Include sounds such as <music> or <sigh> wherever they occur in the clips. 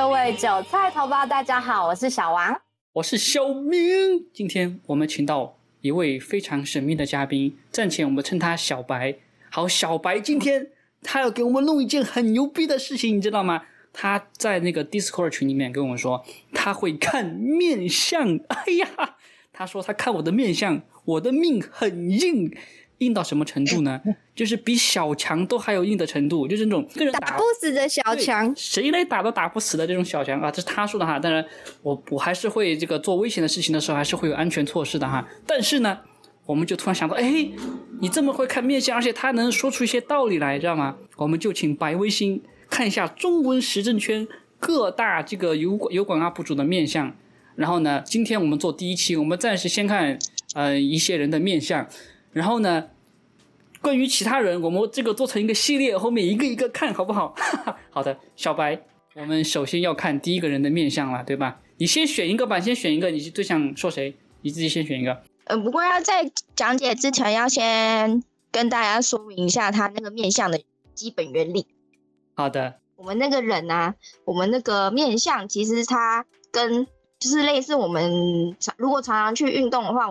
各位韭菜同胞，大家好，我是小王，我是小明。今天我们请到一位非常神秘的嘉宾，暂且我们称他小白。好，小白今天他要给我们弄一件很牛逼的事情，你知道吗？他在那个 Discord 群里面跟我们说，他会看面相。哎呀，他说他看我的面相，我的命很硬。硬到什么程度呢？<laughs> 就是比小强都还有硬的程度，就是那种个人打不死的小强，谁来打都打不死的这种小强啊！这是他说的哈。当然，我我还是会这个做危险的事情的时候，还是会有安全措施的哈。但是呢，我们就突然想到，哎，你这么会看面相，而且他能说出一些道理来，知道吗？我们就请白微星看一下中文时政圈各大这个油油管 UP 主的面相。然后呢，今天我们做第一期，我们暂时先看呃一些人的面相。然后呢，关于其他人，我们这个做成一个系列，后面一个一个看好不好？<laughs> 好的，小白，我们首先要看第一个人的面相了，对吧？你先选一个吧，先选一个，你最想说谁？你自己先选一个。呃，不过要在讲解之前，要先跟大家说明一下他那个面相的基本原理。好的。我们那个人啊，我们那个面相，其实他跟就是类似我们常如果常常去运动的话。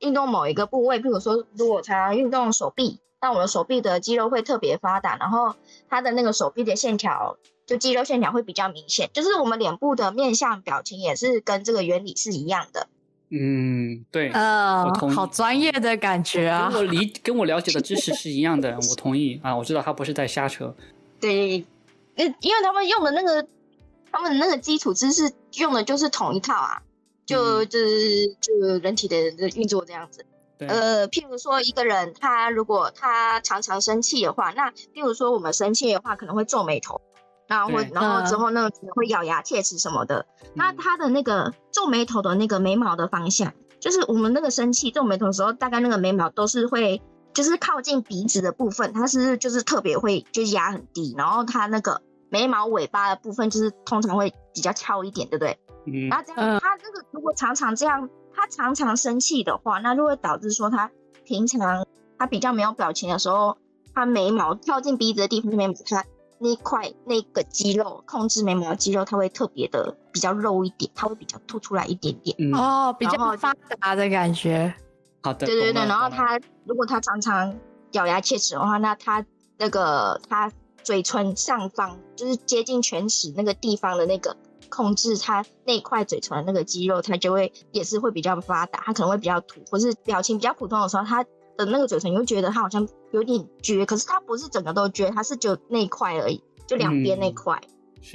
运动某一个部位，譬如说，如果常常运动手臂，那我的手臂的肌肉会特别发达，然后他的那个手臂的线条，就肌肉线条会比较明显。就是我们脸部的面相表情也是跟这个原理是一样的。嗯，对，呃，好专业的感觉啊，跟我理跟我了解的知识是一样的，<laughs> 我同意啊，我知道他不是在瞎扯。对，呃，因为他们用的那个，他们的那个基础知识用的就是同一套啊。就就是就人体的运作这样子，呃，譬如说一个人他如果他常常生气的话，那譬如说我们生气的话可能会皱眉头，然后或然后之后那个可能会咬牙切齿什么的。那他的那个皱眉头的那个眉毛的方向，就是我们那个生气皱眉头的时候，大概那个眉毛都是会就是靠近鼻子的部分，它是就是特别会就是压很低，然后它那个眉毛尾巴的部分就是通常会比较翘一点，对不对？然后这样，他这个如果常常这样，他常常生气的话，那就会导致说他平常他比较没有表情的时候，他眉毛靠近鼻子的地方，眉毛他那块那个肌肉控制眉毛的肌肉，它会特别的比较肉一点，它会比较凸出来一点点。哦，比较发达的感觉。好的。对对对，然后他如果他常常咬牙切齿的话，那他那个他嘴唇上方就是接近犬齿那个地方的那个。控制他那块嘴唇的那个肌肉，他就会也是会比较发达，他可能会比较土，或是表情比较普通的时候，他的那个嘴唇你会觉得他好像有点撅，可是他不是整个都撅，他是就那块而已，就两边那块。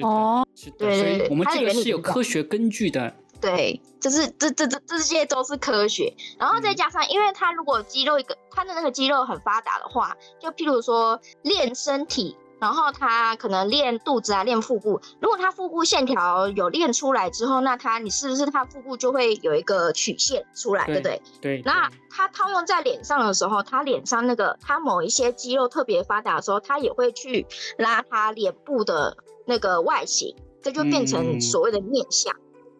哦，对对对，我们这个是有科学根据的。对，就是这这这这些都是科学，然后再加上，因为他如果肌肉一个他的那个肌肉很发达的话，就譬如说练身体。然后他可能练肚子啊，练腹部。如果他腹部线条有练出来之后，那他你是不是他腹部就会有一个曲线出来，对不对？对。那他套用在脸上的时候，他脸上那个他某一些肌肉特别发达的时候，他也会去拉他脸部的那个外形，这就变成所谓的面相。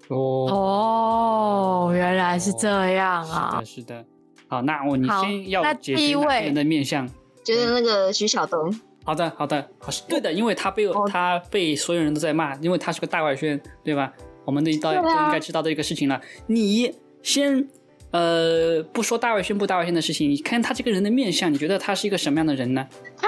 哦哦，原来是这样啊！是的，是的。好，那我你先要解释哪人的面相？就是那个徐晓东。好的，好的，好是对的，因为他被他被所有人都在骂，因为他是个大外宣，对吧？我们都都都应该知道这个事情了。你先呃不说大外宣不大外宣的事情，你看他这个人的面相，你觉得他是一个什么样的人呢？他，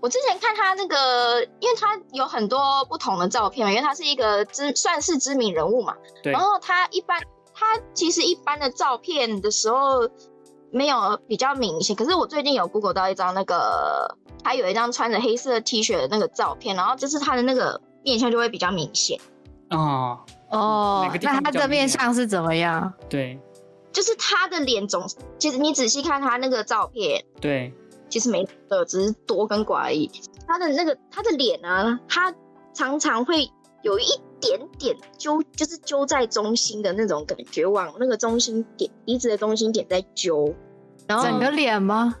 我之前看他那个，因为他有很多不同的照片嘛，因为他是一个知算是知名人物嘛。对。然后他一般，他其实一般的照片的时候没有比较明显，可是我最近有 Google 到一张那个。他有一张穿着黑色 T 恤的那个照片，然后就是他的那个面相就会比较明显。哦哦，那他的面相是怎么样？对，就是他的脸总，其实你仔细看他那个照片，对，其实没的，只是多跟寡而已。他的那个他的脸啊，他常常会有一点点揪，就是揪在中心的那种感觉，往那个中心点鼻子的中心点在揪，然后整个脸吗？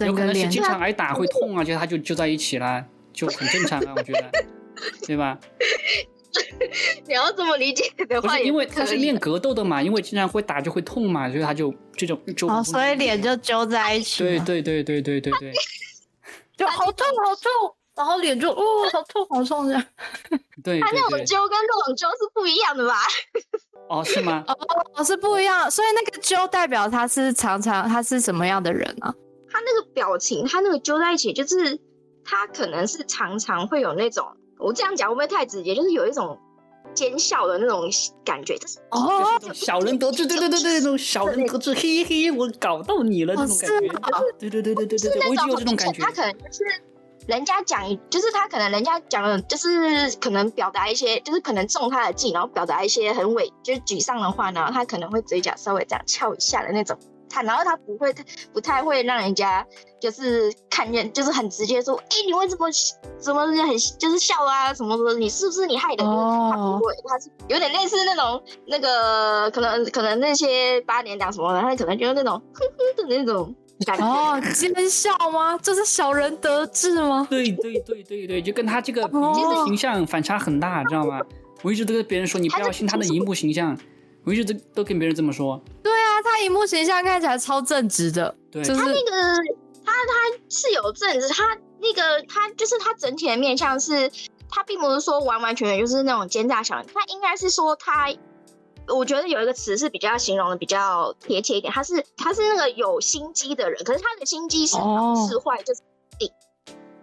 有可能是经常挨打会痛啊，就他就就在一起了，就很正常啊，我觉得，对吧？<laughs> 你要这么理解的话，不是因为他是练格斗的嘛，因为经常会打就会痛嘛，所以他就这种就哦，所以脸就揪在一起。对对对对对对对，<laughs> 就好痛好痛，然后脸就哦好痛好痛这样。对，他那种揪跟那种揪是不一样的吧？<laughs> 哦，是吗？哦，是不一样。所以那个揪代表他是常常他是什么样的人啊？他那个表情，他那个揪在一起，就是他可能是常常会有那种，我这样讲会不会太直接？就是有一种奸笑的那种感觉，就是哦，小人得志，对对对对，那种小人得志，嘿嘿，我搞到你了那种感觉，对对对对对对对，我就有这种感觉。他可能就是人家讲，就是他可能人家讲的，就是可能表达一些，就是可能中他的计，然后表达一些很委，就是沮丧的话呢，他可能会嘴角稍微这样翘一下的那种。他然后他不会不太会让人家就是看见，就是很直接说，哎，你为什么怎么很就是笑啊什么什么？你是不是你害的？他不会，他是有点类似那种那个可能可能那些八年党什么的，他可能就是那种哼哼的那种感觉。哦，奸笑吗？这是小人得志吗？对对对对对，就跟他这个形象反差很大，知道吗？我一直都跟别人说，你不要信他的荧幕形象。我一直都都跟别人这么说。对啊，他荧幕形象看起来超正直的。对，他那个他他是有正直，他那个他就是他整体的面相是，他并不是说完完全全就是那种奸诈小人，他应该是说他，我觉得有一个词是比较形容的比较贴切一点，他是他是那个有心机的人，可是他的心机是好是坏就是定。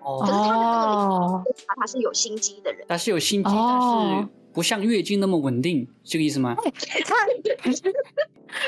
哦。可是他的那个他是有心机的人。他是有心机，但是。不像月经那么稳定，这个意思吗？他，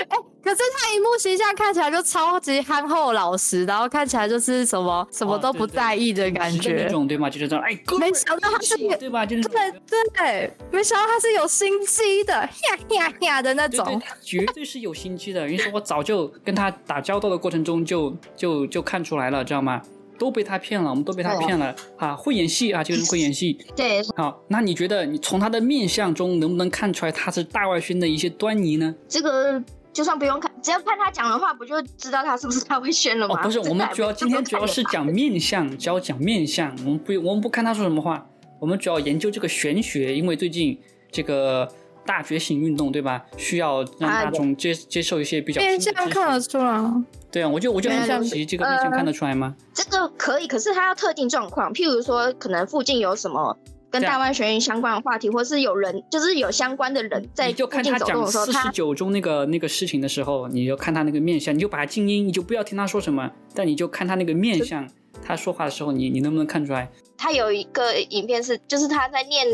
哎，<laughs> 可是他荧幕形象看起来就超级憨厚老实，然后看起来就是什么什么都不在意的感觉，那种对吗？就是这种，哎，没想到他是对吧？就是对对，没想到他是有心机的，呀呀呀的那种，绝对是有心机的。你说我早就跟他打交道的过程中就就就看出来了，知道吗？都被他骗了，我们都被他骗了啊！会演戏啊，这个人会演戏。<laughs> 对，好，那你觉得你从他的面相中能不能看出来他是大外宣的一些端倪呢？这个就算不用看，只要看他讲的话，不就知道他是不是大外宣了吗？不是，我们主要今天主要是讲面相，只要讲面相，我们不我们不看他说什么话，我们主要研究这个玄学，因为最近这个大觉醒运动，对吧？需要让大众接接受一些比较面相看得出来。对啊，我就我就很好奇，这个面相看得出来吗？这个可以，可是它要特定状况，譬如说，可能附近有什么跟大湾学院相关的话题，或是有人，就是有相关的人在就看他讲四十九中那个那个事情的时候，你就看他那个面相，你就把他静音，你就不要听他说什么，但你就看他那个面相，他说话的时候，你你能不能看出来？他有一个影片是，就是他在念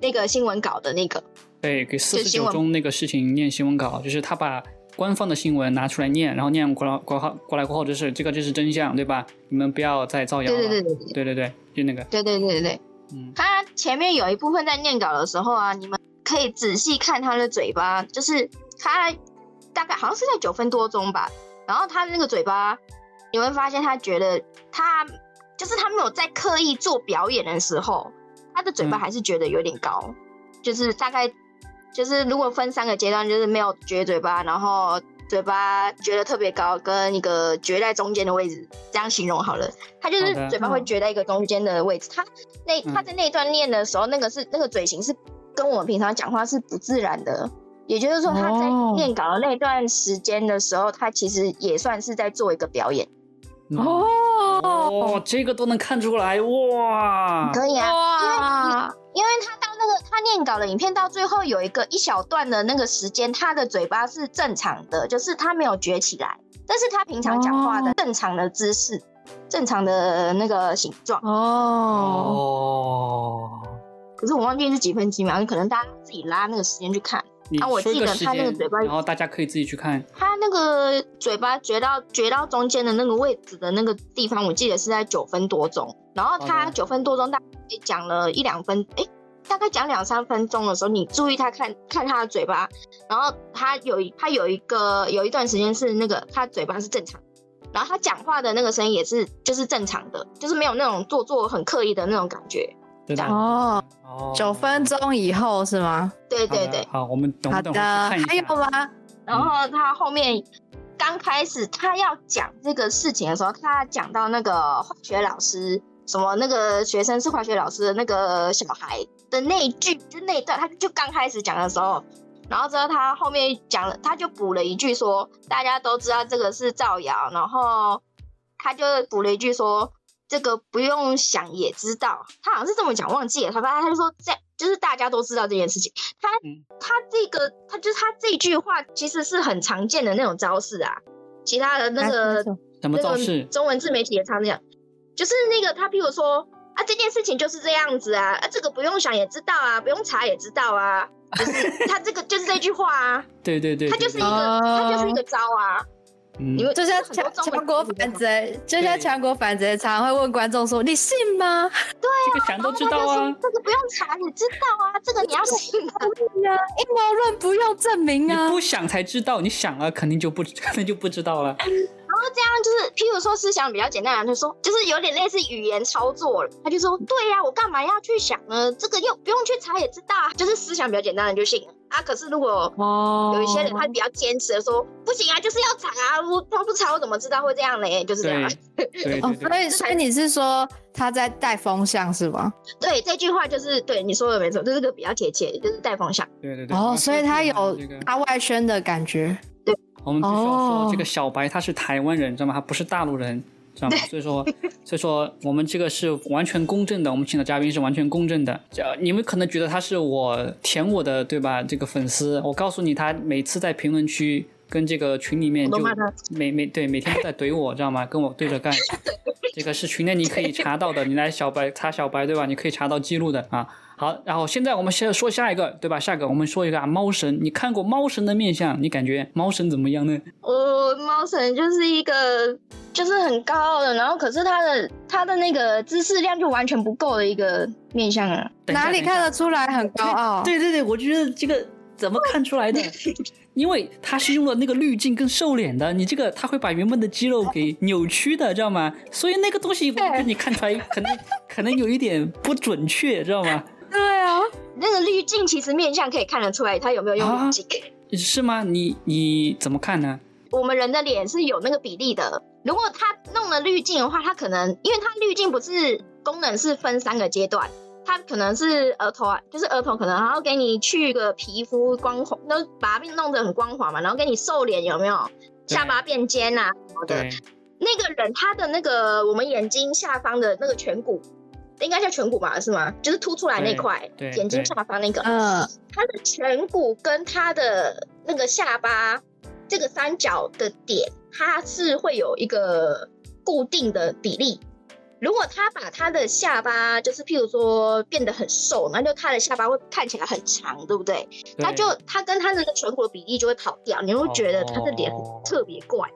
那个新闻稿的那个，对，给四十九中那个事情念新闻稿，就是他把。官方的新闻拿出来念，然后念过来过后过来过后就是这个就是真相，对吧？你们不要再造谣了。对对对对对对对，就那个。对对对对对，嗯，他前面有一部分在念稿的时候啊，你们可以仔细看他的嘴巴，就是他大概好像是在九分多钟吧，然后他那个嘴巴，你会发现他觉得他就是他没有在刻意做表演的时候，他的嘴巴还是觉得有点高，就是大概。就是如果分三个阶段，就是没有撅嘴巴，然后嘴巴撅得特别高，跟一个撅在中间的位置，这样形容好了。他就是嘴巴会撅在一个中间的位置。他那他在那一段念的时候，那个是那个嘴型是跟我们平常讲话是不自然的。也就是说，他在念稿的那段时间的时候，他其实也算是在做一个表演。哦哦，这个都能看出来哇！可以啊，念稿的影片到最后有一个一小段的那个时间，他的嘴巴是正常的，就是他没有撅起来，但是他平常讲话的正常的姿势，正常的那个形状。哦，可是我忘记是几分几秒，可能大家自己拉那个时间去看。啊，我记得他那个嘴巴，然后大家可以自己去看。他那个嘴巴撅到撅到中间的那个位置的那个地方，我记得是在九分多钟。然后他九分多钟大概讲了一两分，哎，大概讲两三分钟的时候，你注意他看看他的嘴巴，然后他有他有一个有一段时间是那个他嘴巴是正常，然后他讲话的那个声音也是就是正常的，就是没有那种做作很刻意的那种感觉。哦哦，九分钟以后是吗？对对对，好，我们等等还有吗？然后他后面刚开始他要讲这个事情的时候，他讲到那个化学老师，什么那个学生是化学老师的那个小孩的那一句，就那一段，他就刚开始讲的时候，然后之后他后面讲了，他就补了一句说，大家都知道这个是造谣，然后他就补了一句说。这个不用想也知道，他好像是这么讲，忘记了。他他他就说这就是大家都知道这件事情。他他这个他就是他这句话其实是很常见的那种招式啊。其他的那个什么招式？中文自媒体也常这样，就是那个他譬如说啊这件事情就是这样子啊，啊这个不用想也知道啊，不用查也知道啊，就是 <laughs> 他这个就是这句话啊。对对对，他就是一个他就是一个招啊。你们就像强强国反贼，就像强国反贼，常常会问观众说：“你信吗？”对啊，这个想都知道啊，这个不用查，你知道啊，这个你要信啊，阴谋论不用证明啊，你不想才知道，你想了肯定就不肯定 <laughs> 就不知道了。然后这样就是，譬如说思想比较简单的，就说就是有点类似语言操作了。他就说，对呀，我干嘛要去想呢？这个又不用去查也知道，就是思想比较简单的就信了啊。可是如果有一些人他比较坚持的说，不行啊，就是要查啊，我他不查我怎么知道会这样呢？就是这样。<laughs> 哦，所以所以你是说他在带风向是吗？对，这句话就是对你说的没错，这是个比较贴切，就是带风向。对对对。哦，所以他有他外宣的感觉。对我们必须要说，这个小白他是台湾人，知道吗？他不是大陆人，知道吗？所以说，所以说我们这个是完全公正的，我们请的嘉宾是完全公正的。你们可能觉得他是我舔我的，对吧？这个粉丝，我告诉你，他每次在评论区跟这个群里面就每每对每天都在怼我，知道吗？跟我对着干。<laughs> 这个是群内你可以查到的，你来小白查小白，对吧？你可以查到记录的啊。好，然后现在我们先说下一个，对吧？下一个我们说一个啊猫神，你看过猫神的面相，你感觉猫神怎么样呢？哦，猫神就是一个就是很高傲的，然后可是他的他的那个知识量就完全不够的一个面相啊。哪里看得出来很高傲？对对对，我觉得这个怎么看出来的？<laughs> 因为他是用了那个滤镜跟瘦脸的，你这个他会把原本的肌肉给扭曲的，知道吗？所以那个东西我觉得你看出来可能可能有一点不准确，知道吗？对啊，那个滤镜其实面相可以看得出来，他有没有用滤镜？是吗？你你怎么看呢？我们人的脸是有那个比例的，如果他弄了滤镜的话，他可能因为他滤镜不是功能是分三个阶段，他可能是额头啊，就是额头可能然后给你去个皮肤光滑，都把它弄得很光滑嘛，然后给你瘦脸有没有？下巴变尖啊什么的。那个人他的那个我们眼睛下方的那个颧骨。应该叫颧骨吧，是吗？就是凸出来那块，眼睛下方那个。嗯，他的颧骨跟他的那个下巴这个三角的点，它是会有一个固定的比例。如果他把他的下巴，就是譬如说变得很瘦，那就他的下巴会看起来很长，对不对？他就他跟他的那个颧骨的比例就会跑掉，你会觉得他的脸特别怪。哦，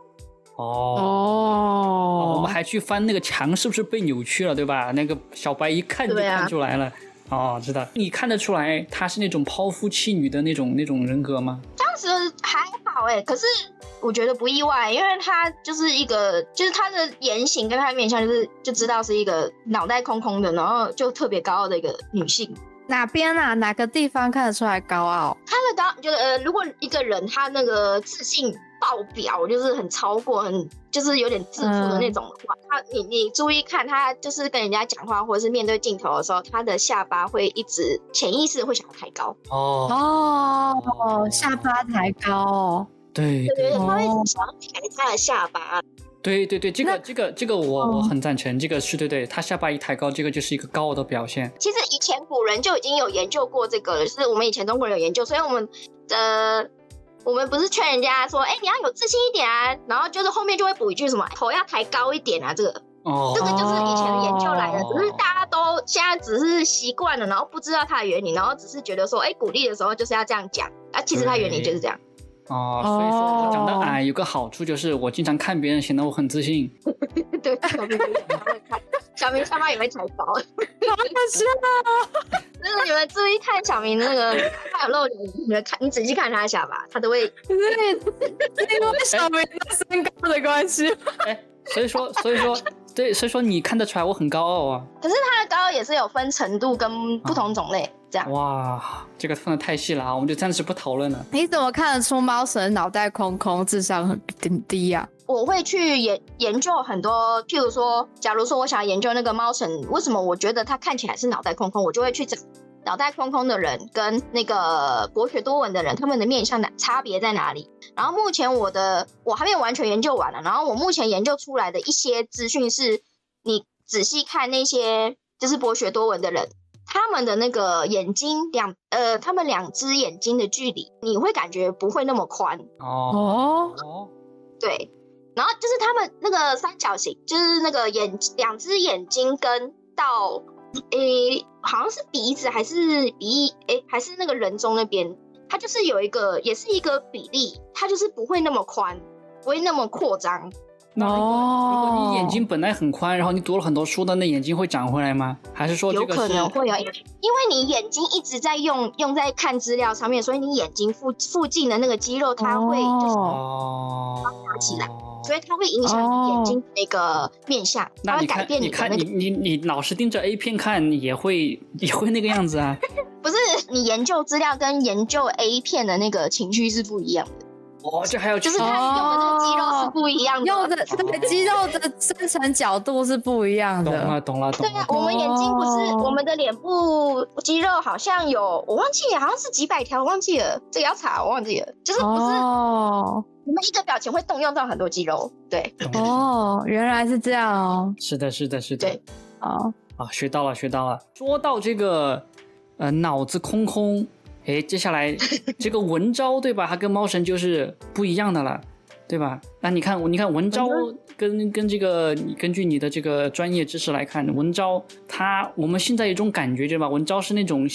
我们还去翻那个墙，是不是被扭曲了，对吧？那个小白一看就看出来了。哦，知道。你看得出来他是那种抛夫弃女的那种那种人格吗？当时还好哎，可是我觉得不意外，因为他就是一个，就是他的言行跟他的面相，就是就知道是一个脑袋空空的，然后就特别高傲的一个女性。哪边啊？哪个地方看得出来高傲？他的高，就是呃，如果一个人他那个自信。爆表就是很超过，很就是有点自负的那种话。他你你注意看，他就是跟人家讲话或者是面对镜头的时候，他的下巴会一直潜意识会想要抬高。哦哦，下巴抬高。对对对，他会想要抬他的下巴。对对对，这个这个这个我我很赞成，这个是对对，他下巴一抬高，这个就是一个高傲的表现。其实以前古人就已经有研究过这个了，就是我们以前中国人有研究，所以我们的。我们不是劝人家说，哎，你要有自信一点啊，然后就是后面就会补一句什么，头要抬高一点啊，这个，哦，这个就是以前的研究来的，只是大家都现在只是习惯了，然后不知道它的原理，然后只是觉得说，哎，鼓励的时候就是要这样讲，啊，其实它原理就是这样。哦，所以说长得矮有个好处就是我经常看别人，显得我很自信。<laughs> 对，小明看，小明下巴也会抬高，好可惜啊！那个你们注意看小明那个他有露脸，你们看，你仔细看他一下吧，他都会。因为小明的身高的关系。哎，所以说，所以说。对，所以说你看得出来我很高傲啊。可是他的高傲也是有分程度跟不同种类这样。哇，这个分的太细了啊，我们就暂时不讨论了。你怎么看得出猫神脑袋空空，智商很低呀？我会去研研究很多，譬如说，假如说我想研究那个猫神，为什么我觉得他看起来是脑袋空空，我就会去找。脑袋空空的人跟那个博学多闻的人，他们的面相的差别在哪里？然后目前我的我还没有完全研究完了。然后我目前研究出来的一些资讯是，你仔细看那些就是博学多闻的人，他们的那个眼睛两呃，他们两只眼睛的距离，你会感觉不会那么宽哦哦，对。然后就是他们那个三角形，就是那个眼两只眼睛跟到诶，好像是鼻子还是鼻诶，还是那个人中那边，它就是有一个也是一个比例，它就是不会那么宽，不会那么扩张。哦如果如果你眼睛本来很宽，然后你读了很多书的，那眼睛会长回来吗？还是说有可能会有？因为你眼睛一直在用用在看资料上面，所以你眼睛附附近的那个肌肉它会就是放大起来，所以它会影响你眼睛那个面相，它会改变你的那个。你你你老是盯着 A 片看，也会 <laughs> 也会那个样子啊？<laughs> 不是，你研究资料跟研究 A 片的那个情绪是不一样的。哦，这还有就是它用的那个肌肉是不一样的，用的这个肌肉的生成角度是不一样的。懂了，懂了，懂了。对啊，我们眼睛不是我们的脸部肌肉好像有，我忘记好像是几百条，我忘记了，这个要查，我忘记了，就是不是哦。你们一个表情会动用到很多肌肉，对。哦，原来是这样哦。是的，是的，是的。对。啊。啊，学到了，学到了。说到这个，呃，脑子空空。哎，接下来 <laughs> 这个文昭对吧？它跟猫神就是不一样的了，对吧？那你看，你看文昭跟跟这个，根据你的这个专业知识来看，文昭他我们现在有种感觉，对吧？文昭是那种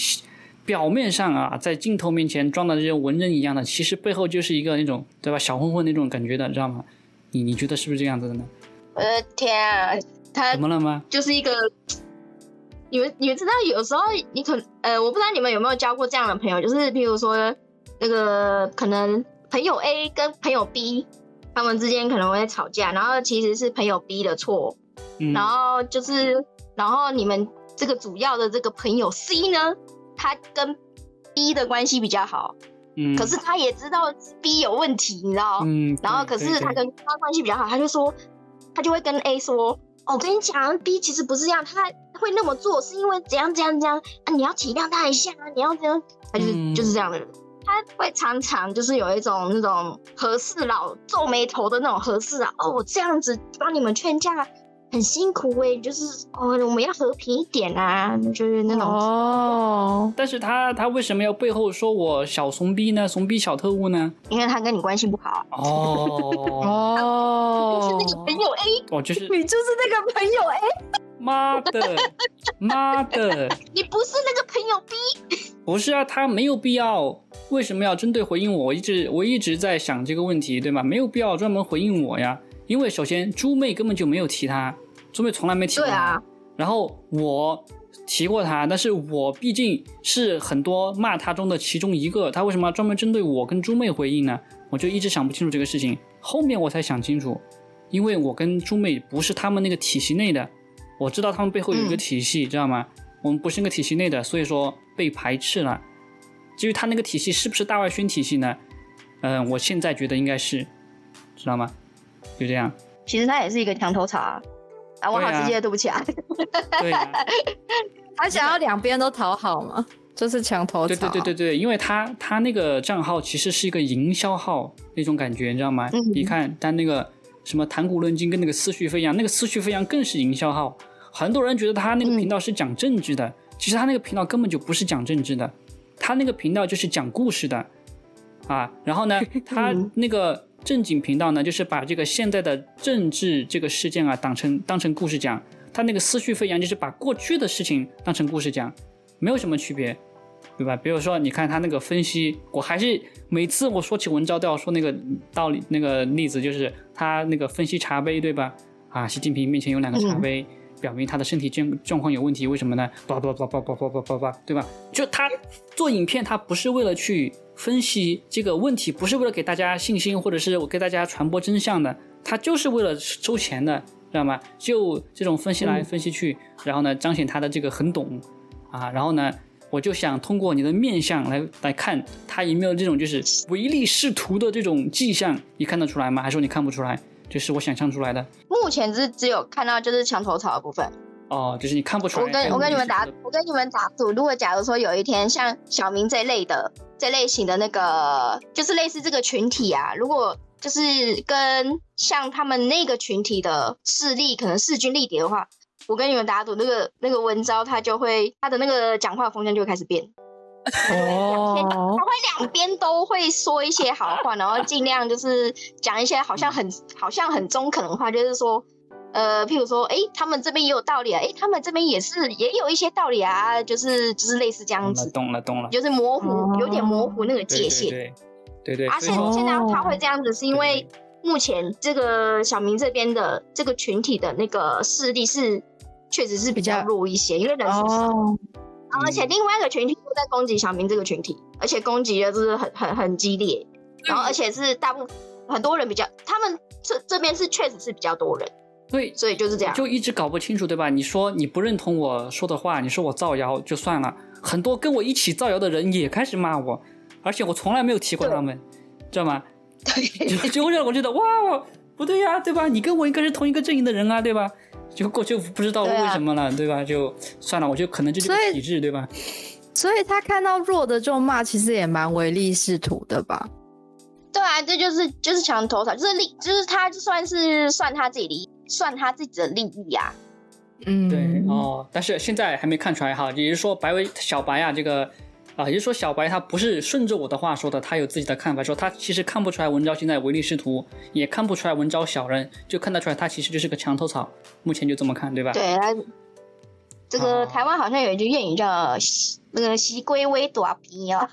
表面上啊，在镜头面前装的这些文人一样的，其实背后就是一个那种对吧？小混混那种感觉的，知道吗？你你觉得是不是这样子的呢？我的天啊，他怎么了吗？就是一个。你们你们知道，有时候你可呃，我不知道你们有没有交过这样的朋友，就是比如说那个可能朋友 A 跟朋友 B 他们之间可能会吵架，然后其实是朋友 B 的错，然后就是然后你们这个主要的这个朋友 C 呢，他跟 B 的关系比较好，嗯，可是他也知道 B 有问题，你知道，嗯，然后可是他跟他关系比较好，他就说他就会跟 A 说，哦，我跟你讲，B 其实不是这样，他。会那么做是因为怎样怎样怎样啊？你要体谅他一下啊！你要这样，他就是就是这样的人。他会常常就是有一种那种和事佬皱眉头的那种和事佬哦，我这样子帮你们劝架很辛苦哎，就是哦，我们要和平一点啊，就是那种哦。但是他他为什么要背后说我小怂逼呢？怂逼小特务呢？因为他跟你关系不好哦哦，<laughs> 就是那个朋友 A，哦，就是你就是那个朋友 A。妈的，妈的！<laughs> 你不是那个朋友 B？不是啊，他没有必要，为什么要针对回应我？我一直我一直在想这个问题，对吗？没有必要专门回应我呀，因为首先猪妹根本就没有提他，猪妹从来没提过他。然后我提过他，但是我毕竟是很多骂他中的其中一个，他为什么要专门针对我跟猪妹回应呢？我就一直想不清楚这个事情，后面我才想清楚，因为我跟猪妹不是他们那个体系内的。我知道他们背后有一个体系，知道吗？我们不是那个体系内的，所以说被排斥了。至于他那个体系是不是大外宣体系呢？嗯，我现在觉得应该是，知道吗？就这样。其实他也是一个墙头草啊！啊，我好直接，对不起啊。对。<laughs> 他想要两边都讨好嘛，就是墙头草。对对对对对，因为他他那个账号其实是一个营销号那种感觉，你知道吗？你看，但那个什么谈古论今跟那个思绪飞扬，那个思绪飞扬更是营销号。很多人觉得他那个频道是讲政治的，其实他那个频道根本就不是讲政治的，他那个频道就是讲故事的，啊，然后呢，<laughs> 他那个正经频道呢，就是把这个现在的政治这个事件啊，当成当成故事讲，他那个思绪飞扬就是把过去的事情当成故事讲，没有什么区别，对吧？比如说，你看他那个分析，我还是每次我说起文章都要说那个道理，那个例子就是他那个分析茶杯，对吧？啊，习近平面前有两个茶杯。表明他的身体健状况有问题，为什么呢？叭叭叭叭叭叭叭叭叭，对吧？就他做影片，他不是为了去分析这个问题，不是为了给大家信心，或者是我给大家传播真相的，他就是为了收钱的，知道吗？就这种分析来分析去，然后呢，彰显他的这个很懂啊，然后呢，我就想通过你的面相来来看他有没有这种就是唯利是图的这种迹象，你看得出来吗？还是说你看不出来？就是我想象出来的。目前只只有看到就是墙头草的部分。哦，就是你看不出来。我跟我跟你们打，我跟你们打赌，如果假如说有一天像小明这类的这类型的那个，就是类似这个群体啊，如果就是跟像他们那个群体的势力可能势均力敌的话，我跟你们打赌，那个那个文昭他就会他的那个讲话风向就会开始变。<laughs> 哦，他会两边都会说一些好话，然后尽量就是讲一些好像很好像很中肯的话，就是说，呃，譬如说，哎，他们这边也有道理啊，哎，他们这边也是也有一些道理啊，就是就是类似这样子。懂了，懂了，就是模糊，有点模糊那个界限。对对对。而且现在他会这样子，是因为目前这个小明这边的这个群体的那个势力是确实是比较弱一些，因为人数少。而且另外一个群体都在攻击小明这个群体，而且攻击的就是很很很激烈，然后而且是大部分很多人比较，他们这这边是确实是比较多人，对，所以就是这样，就一直搞不清楚，对吧？你说你不认同我说的话，你说我造谣就算了，很多跟我一起造谣的人也开始骂我，而且我从来没有提过他们，知道吗？<laughs> 对，<laughs> 就会让我觉得哇，不对呀，对吧？你跟我应该是同一个阵营的人啊，对吧？就过就不知道为什么了，对吧？就算了，我就可能就是个体质，对吧？所以他看到弱的就骂，其实也蛮唯利是图的吧？对啊，这就是就是墙头草，就是利，就是他就算是算他自己利，算他自己的利益啊。嗯，对哦，但是现在还没看出来哈，也就是说白为小白啊，这个。啊，也就是说，小白他不是顺着我的话说的，他有自己的看法，说他其实看不出来文昭现在唯利是图，也看不出来文昭小人，就看得出来他其实就是个墙头草。目前就这么看，对吧？对，这个台湾好像有一句谚语叫“那个西龟微大边”哦，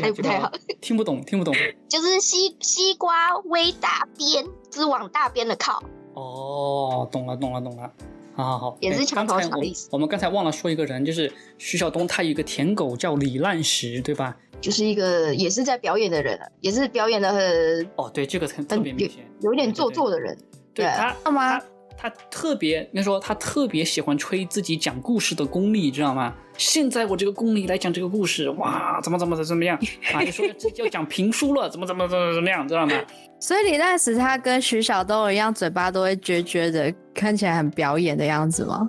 还不太好，听不懂，听不懂。<laughs> 就是西西瓜微大边，只往大边的靠。哦，懂了，懂了，懂了。好好好，也是墙头草的意思。我们刚才忘了说一个人，就是徐晓东，他有一个舔狗叫李烂石，对吧？就是一个也是在表演的人，也是表演的很哦，对，这个特特别明显，有点做作的人。对他，他他特别，应该说他特别喜欢吹自己讲故事的功力，知道吗？现在我这个功力来讲这个故事，哇，怎么怎么怎怎么样？啊，就说自己要讲评书了，怎么怎么怎么怎么样，知道吗？<laughs> 所以李诞石他跟徐晓东一样，嘴巴都会撅撅的，看起来很表演的样子吗？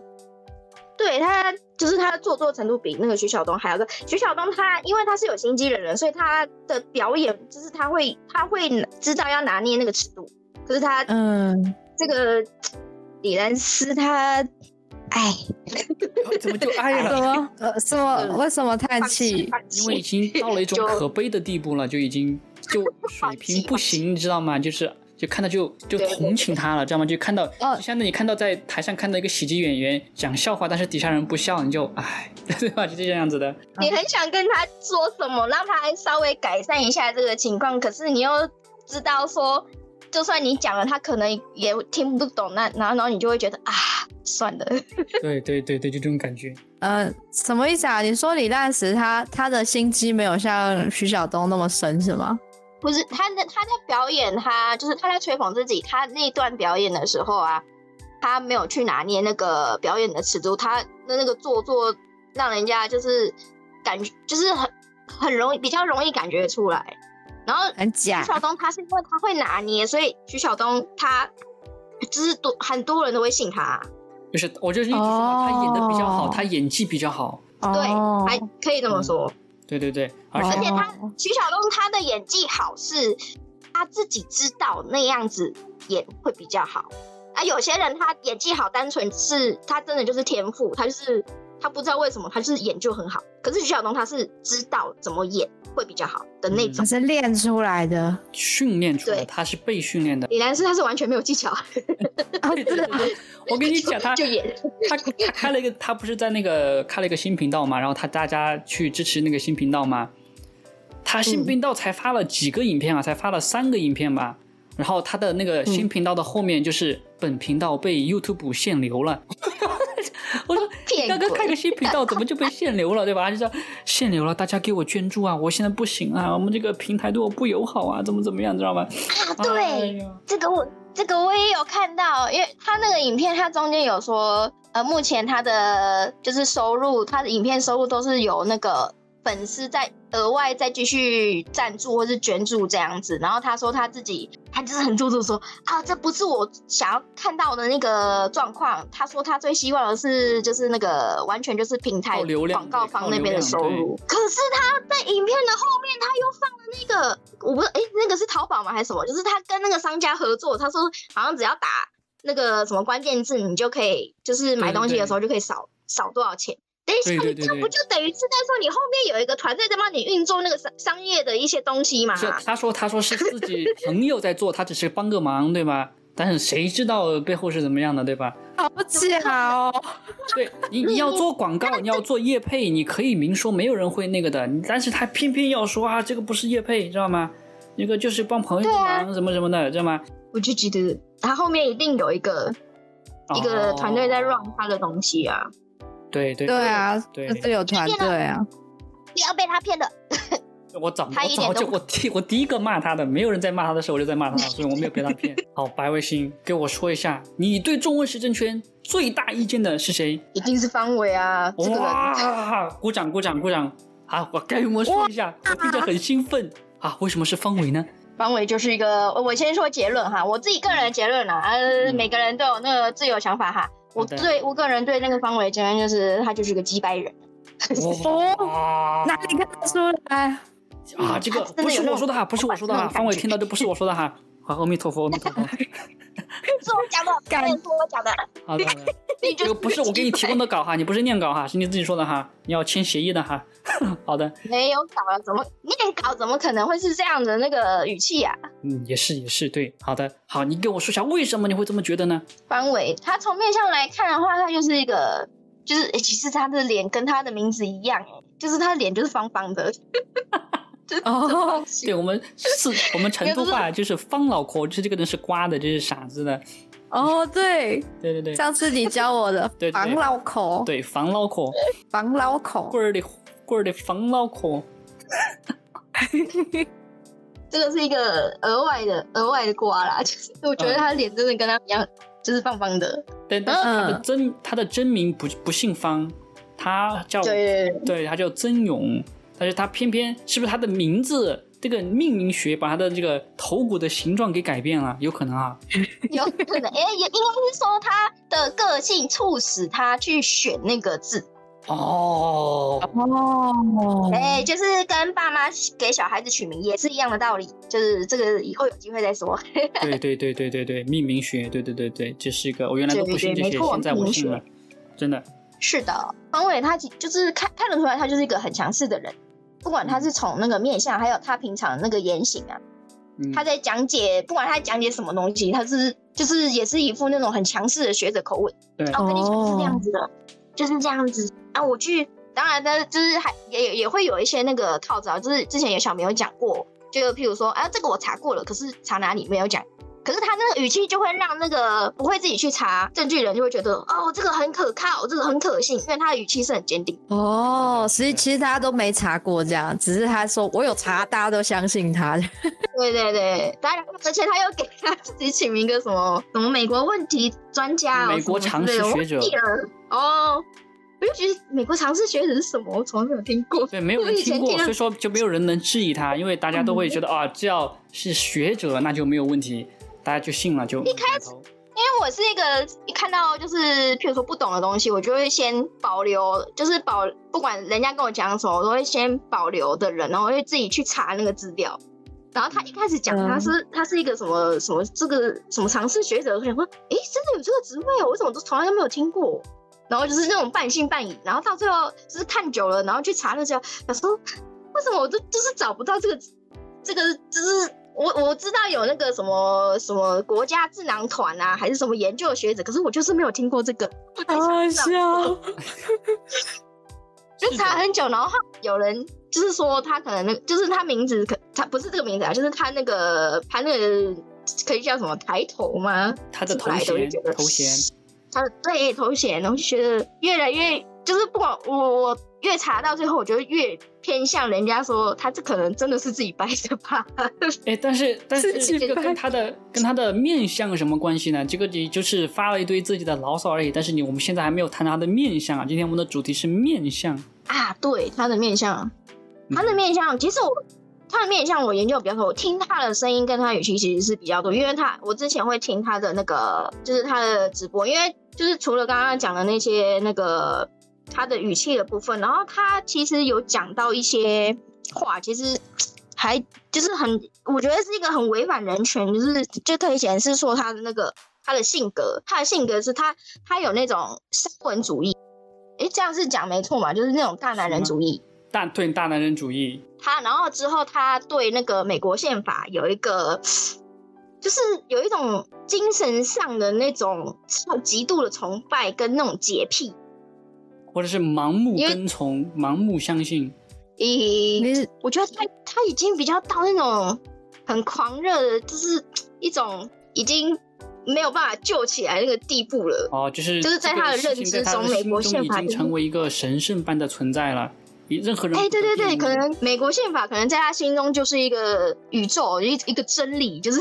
对他，就是他的做作程度比那个徐晓东还要高。徐晓东他因为他是有心机的人，所以他的表演就是他会他会知道要拿捏那个尺度。可是他，嗯，这个李兰斯他，哎，怎么就哎了？<laughs> 什么？呃，什么？为什么叹气？因为已经到了一种 <laughs> 可悲的地步了，就已经。就水平不行，你知道吗？就是就看到就就同情他了，知道吗？就看到，就相当于看到在台上看到一个喜剧演员讲笑话，但是底下人不笑，你就唉，<laughs> 对吧？就这样子的。你很想跟他说什么，让他稍微改善一下这个情况，可是你又知道说，就算你讲了，他可能也听不懂，那然后然后你就会觉得啊，算了。<laughs> 对对对对，就这种感觉。呃，什么意思啊？你说李诞时他他的心机没有像徐晓东那么深是吗？不是他在，他在表演，他就是他在吹捧自己。他那段表演的时候啊，他没有去拿捏那个表演的尺度，他的那个做作，让人家就是感觉就是很很容易，比较容易感觉出来。然后很假。徐晓东他是因为他会拿捏，所以徐晓东他就是多很多人都会信他。就是我就是一直说他演的比较好，他演技比较好。对，还可以这么说。对对对，而且他徐小东他的演技好，是他自己知道那样子演会比较好。啊，有些人他演技好，单纯是他真的就是天赋，他就是他不知道为什么他就是演就很好。可是徐晓东他是知道怎么演会比较好的那种，他是练出来的，训练出来，他是被训练的。李兰是他是完全没有技巧。<laughs> 我跟你讲，他 <laughs> 就演。他他开了一个，他不是在那个开了一个新频道嘛，然后他大家去支持那个新频道嘛，他新频道才发了几个影片啊，才发了三个影片吧，然后他的那个新频道的后面就是本频道被 YouTube 限流了。<laughs> 我说刚刚开个新频道，怎么就被限流了，对吧？<laughs> 就说限流了，大家给我捐助啊！我现在不行啊，我们这个平台对我不友好啊，怎么怎么样，知道吗？啊，对，这个我这个我也有看到，因为他那个影片，他中间有说，呃，目前他的就是收入，他的影片收入都是有那个。粉丝在额外再继续赞助或是捐助这样子，然后他说他自己，他就是很做作说啊，这不是我想要看到的那个状况。他说他最希望的是就是那个完全就是平台广告方那边的收入。可是他在影片的后面他又放了那个，我不是哎，那个是淘宝吗还是什么？就是他跟那个商家合作，他说好像只要打那个什么关键字，你就可以就是买东西的时候就可以少少多少钱。等一下，你这不就等于是在说你后面有一个团队在帮你运作那个商商业的一些东西吗？他说他说是自己 <laughs> 朋友在做，他只是帮个忙，对吧？但是谁知道背后是怎么样的，对吧？好巧。<laughs> 对你你要做广告，你要做业配，你可以明说，没有人会那个的。但是他偏偏要说啊，这个不是业配，知道吗？那个就是帮朋友忙什么什么的，知道吗？我就觉得他后面一定有一个一个团队在 run 他的东西啊。对对对啊，对是有团队啊。不要被他骗的。<laughs> 我早我早就我第我第一个骂他的，没有人在骂他的时候，我就在骂他，<laughs> 所以我没有被他骗。好，白卫星，给我说一下，你对中文时政圈最大意见的是谁？一定是方伟啊！哇，鼓掌鼓掌鼓掌！好，我该我说一下，我听着很兴奋啊！为什么是方伟呢？方伟就是一个，我先说结论哈，我自己个人的结论啦，呃，每个人都有那个自由想法哈。我对我个人对那个方伟结论就是他就是个击败人。哦，哪里看得出来？啊，这个不是我说的哈，不是我说的哈，方伟听到这不是我说的哈。好，阿弥陀佛，阿弥陀佛。是我讲的，<laughs> 感是我讲的。好的，这个不是我给你提供的稿哈，你不是念稿哈，是你自己说的哈，你要签协议的哈。<laughs> 好的。没有稿了，怎么念稿？怎么可能会是这样的那个语气呀？嗯，也是也是对。好的，好，你给我说一下为什么你会这么觉得呢？方伟，他从面相来看的话，他就是一个，就是其实他的脸跟他的名字一样，就是他的脸就是方方的。哦，<laughs> 对我们 <laughs> 是，我们成都话就是方脑壳，就是这个人是瓜的，就是傻子的。哦，对，对对对，<laughs> 上次你教我的，对，防脑壳，对，防脑壳，防脑壳，棍儿的棍儿的防脑壳。这个是一个额外的额外的瓜啦，就是我觉得他脸真的跟他一样，就是方方的。对，但是他的真他的真名不不姓方，他叫对，对他叫曾勇。但是他偏偏是不是他的名字这个命名学把他的这个头骨的形状给改变了？有可能啊，<laughs> 有可能。哎，也应该是说他的个性促使他去选那个字。哦哦，哎，就是跟爸妈给小孩子取名也是一样的道理。就是这个以后有机会再说。对对对对对对，命名学，对对对对，这是一个我原来都不信这些，现在我信了，真的。是的，方伟他就是看看得出来，他就是一个很强势的人。不管他是从那个面相，还有他平常那个言行啊，他在讲解，不管他讲解什么东西，他是就是也是一副那种很强势的学者口吻。对，我跟你讲是这样子的，就是这样子啊。我去，当然的，就是还也也会有一些那个套子啊，就是之前有小明有讲过，就譬如说，啊，这个我查过了，可是查哪里没有讲。可是他那个语气就会让那个不会自己去查证据人就会觉得哦，这个很可靠，这个很可信，因为他的语气是很坚定。哦，所以其实大家都没查过这样，只是他说我有查，大家都相信他。对对对，当然，而且他又给他自己起名一个什么什么美国问题专家，美国常识学者。哦，我就觉得美国常识学者是什么？我从来没有听过。对，没有人听过，所以说就没有人能质疑他，因为大家都会觉得啊，只要是学者，那就没有问题。大家就信了，就一开始，因为我是一个一看到就是譬如说不懂的东西，我就会先保留，就是保不管人家跟我讲什么，我都会先保留的人，然后会自己去查那个资料。然后他一开始讲他是他是一个什么什么这个什么尝试学者，我想说，诶，真的有这个职位哦，我怎么都从来都没有听过。然后就是那种半信半疑，然后到最后就是看久了，然后去查那资料，他说为什么我都就是找不到这个这个就是。我我知道有那个什么什么国家智囊团啊，还是什么研究学者，可是我就是没有听过这个。好笑，<laughs> 就查很久，然后有人就是说他可能那，就是他名字可他不是这个名字啊，就是他那个他那个可以叫什么抬头吗？他的头衔头衔，他的对头衔，然后就觉得越来越就是不管我我。越查到最后，我觉得越偏向人家说他这可能真的是自己掰的吧。<laughs> 哎，但是但是这个跟他的跟他的面相有什么关系呢？这个你就是发了一堆自己的牢骚而已。但是你我们现在还没有谈他的面相啊。今天我们的主题是面相啊，对他的面相，他的面相，其实我他的面相我研究比较多，我听他的声音跟他语气其实是比较多，因为他我之前会听他的那个就是他的直播，因为就是除了刚刚讲的那些那个。他的语气的部分，然后他其实有讲到一些话，其实还就是很，我觉得是一个很违反人权，就是就可以显示说他的那个他的性格，他的性格是他他有那种三文主义，诶，这样是讲没错嘛，就是那种大男人主义，大对大男人主义。他然后之后他对那个美国宪法有一个，就是有一种精神上的那种极度的崇拜跟那种洁癖。或者是盲目跟从、盲目相信。咦，我觉得他他已经比较到那种很狂热的，就是一种已经没有办法救起来那个地步了。哦，就是就是在他的认知中，美国宪法已经成为一个神圣般的存在了。任何人哎，对对对，可能美国宪法可能在他心中就是一个宇宙一一个真理，就是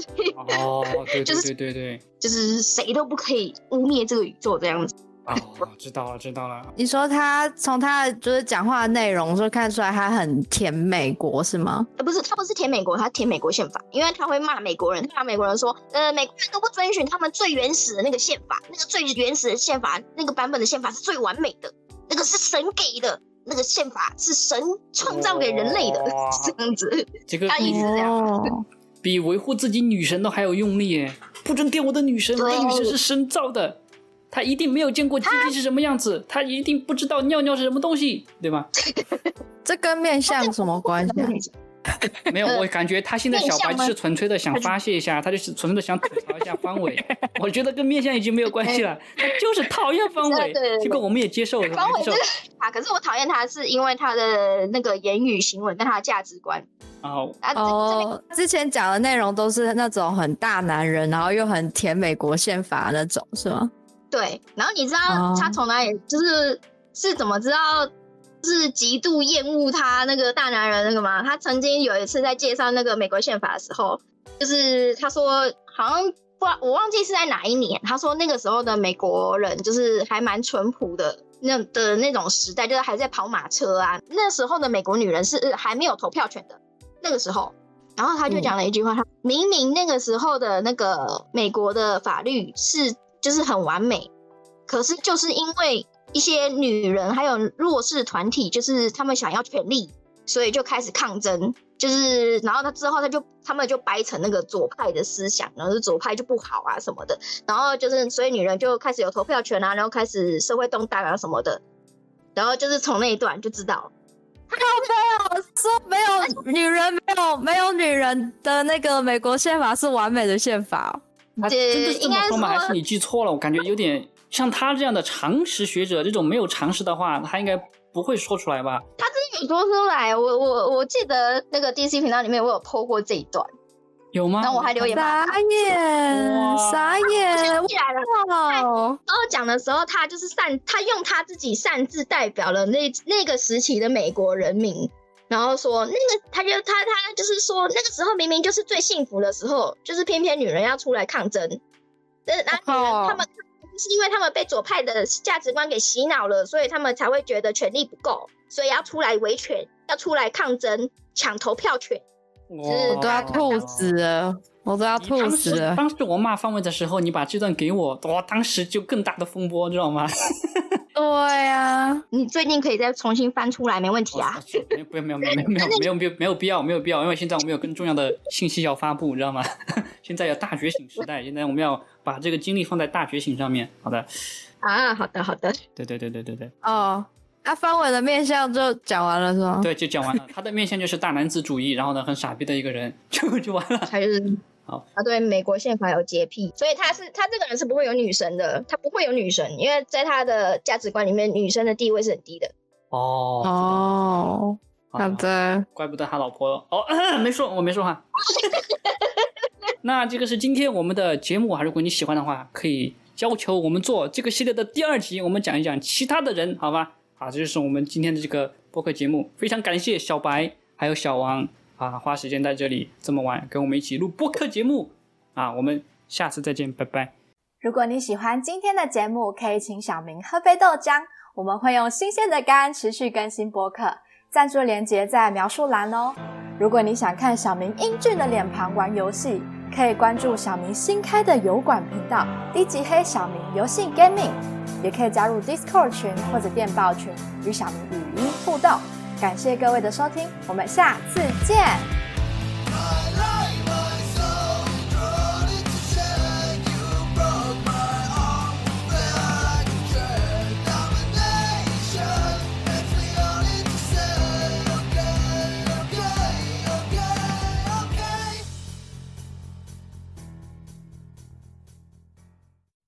哦，对 <laughs> 对对对对，就是谁都不可以污蔑这个宇宙这样子。哦，<laughs> 知道了，知道了。你说他从他就是讲话的内容，说看出来他很舔美国是吗？呃，不是，他不是舔美国，他舔美国宪法，因为他会骂美国人，他骂美国人说，呃，美国人都不遵循他们最原始的那个宪法，那个最原始的宪法，那个版本的宪法是最完美的，那个是神给的，那个宪法是神创造给人类的，这样子。这个他一直这样，比维护自己女神都还有用力，不准点我的女神，我的女神是神造的。他一定没有见过鸡鸡是什么样子，他一定不知道尿尿是什么东西，对吧？<laughs> 这跟面相什么关系？<laughs> 没有，我感觉他现在小白就是纯粹的想发泄一下，他就是纯粹的想吐槽一下方伟。<laughs> 我觉得跟面相已经没有关系了，他就是讨厌方伟。结果我们也接受，方伟是啊，可是我讨厌他是因为他的那个言语行为跟他的价值观。哦哦，之前讲的内容都是那种很大男人，然后又很甜美国宪法那种，是吗？对，然后你知道他从哪里就是是怎么知道是极度厌恶他那个大男人那个吗？他曾经有一次在介绍那个美国宪法的时候，就是他说好像不我忘记是在哪一年，他说那个时候的美国人就是还蛮淳朴的那的那种时代，就是还在跑马车啊。那时候的美国女人是还没有投票权的那个时候，然后他就讲了一句话，他明明那个时候的那个美国的法律是。就是很完美，可是就是因为一些女人还有弱势团体，就是他们想要权利，所以就开始抗争。就是然后他之后他就他们就掰成那个左派的思想，然后是左派就不好啊什么的。然后就是所以女人就开始有投票权啊，然后开始社会动荡啊什么的。然后就是从那一段就知道，他没有说没有女人没有没有女人的那个美国宪法是完美的宪法。他真的是这么说吗？还是你记错了？我感觉有点像他这样的常识学者，这种没有常识的话，他应该不会说出来吧？他真的有说出来，我我我记得那个 DC 频道里面我有 PO 过这一段，有吗？然后我还留言傻眼，傻眼，想起来了。然后讲的时候，他就是擅，他用他自己擅自代表了那那个时期的美国人民。然后说那个，他就他他就是说那个时候明明就是最幸福的时候，就是偏偏女人要出来抗争。那那女人他们是因为他们被左派的价值观给洗脑了，所以他们才会觉得权力不够，所以要出来维权，要出来抗争，抢投票权。我都要吐死了我都要吐死了。当时我骂方位的时候你把这段给我哇当时就更大的风波知道吗？<laughs> 对呀你最近可以再重新翻出来没问题啊。没有没有没有没有没有没有必要没有必要因为现在我们有更重要的信息要发布你知道吗？<laughs> 现在有大觉醒时代现在我们要把这个精力放在大觉醒上面好的。啊好的好的。对对对对对对。哦。那方伟的面相就讲完了是吗？对，就讲完了。他的面相就是大男子主义，然后呢，很傻逼的一个人，就就完了。他就是。好，他对美国宪法有洁癖，所以他是他这个人是不会有女神的，他不会有女神，因为在他的价值观里面，女生的地位是很低的。哦哦，好的，怪不得他老婆哦，<laughs> 没说，我没说哈。<laughs> 那这个是今天我们的节目啊，如果你喜欢的话，可以要求我们做这个系列的第二集，我们讲一讲其他的人，好吧？啊，这就是我们今天的这个播客节目，非常感谢小白还有小王。啊，花时间在这里这么晚跟我们一起录播客节目啊，我们下次再见，拜拜。如果你喜欢今天的节目，可以请小明喝杯豆浆，我们会用新鲜的肝持续更新播客，赞助连接在描述栏哦。如果你想看小明英俊的脸庞玩游戏，可以关注小明新开的油管频道低级黑小明游戏 Gaming，也可以加入 Discord 群或者电报群与小明语音互动。感谢各位的收听，我们下次见。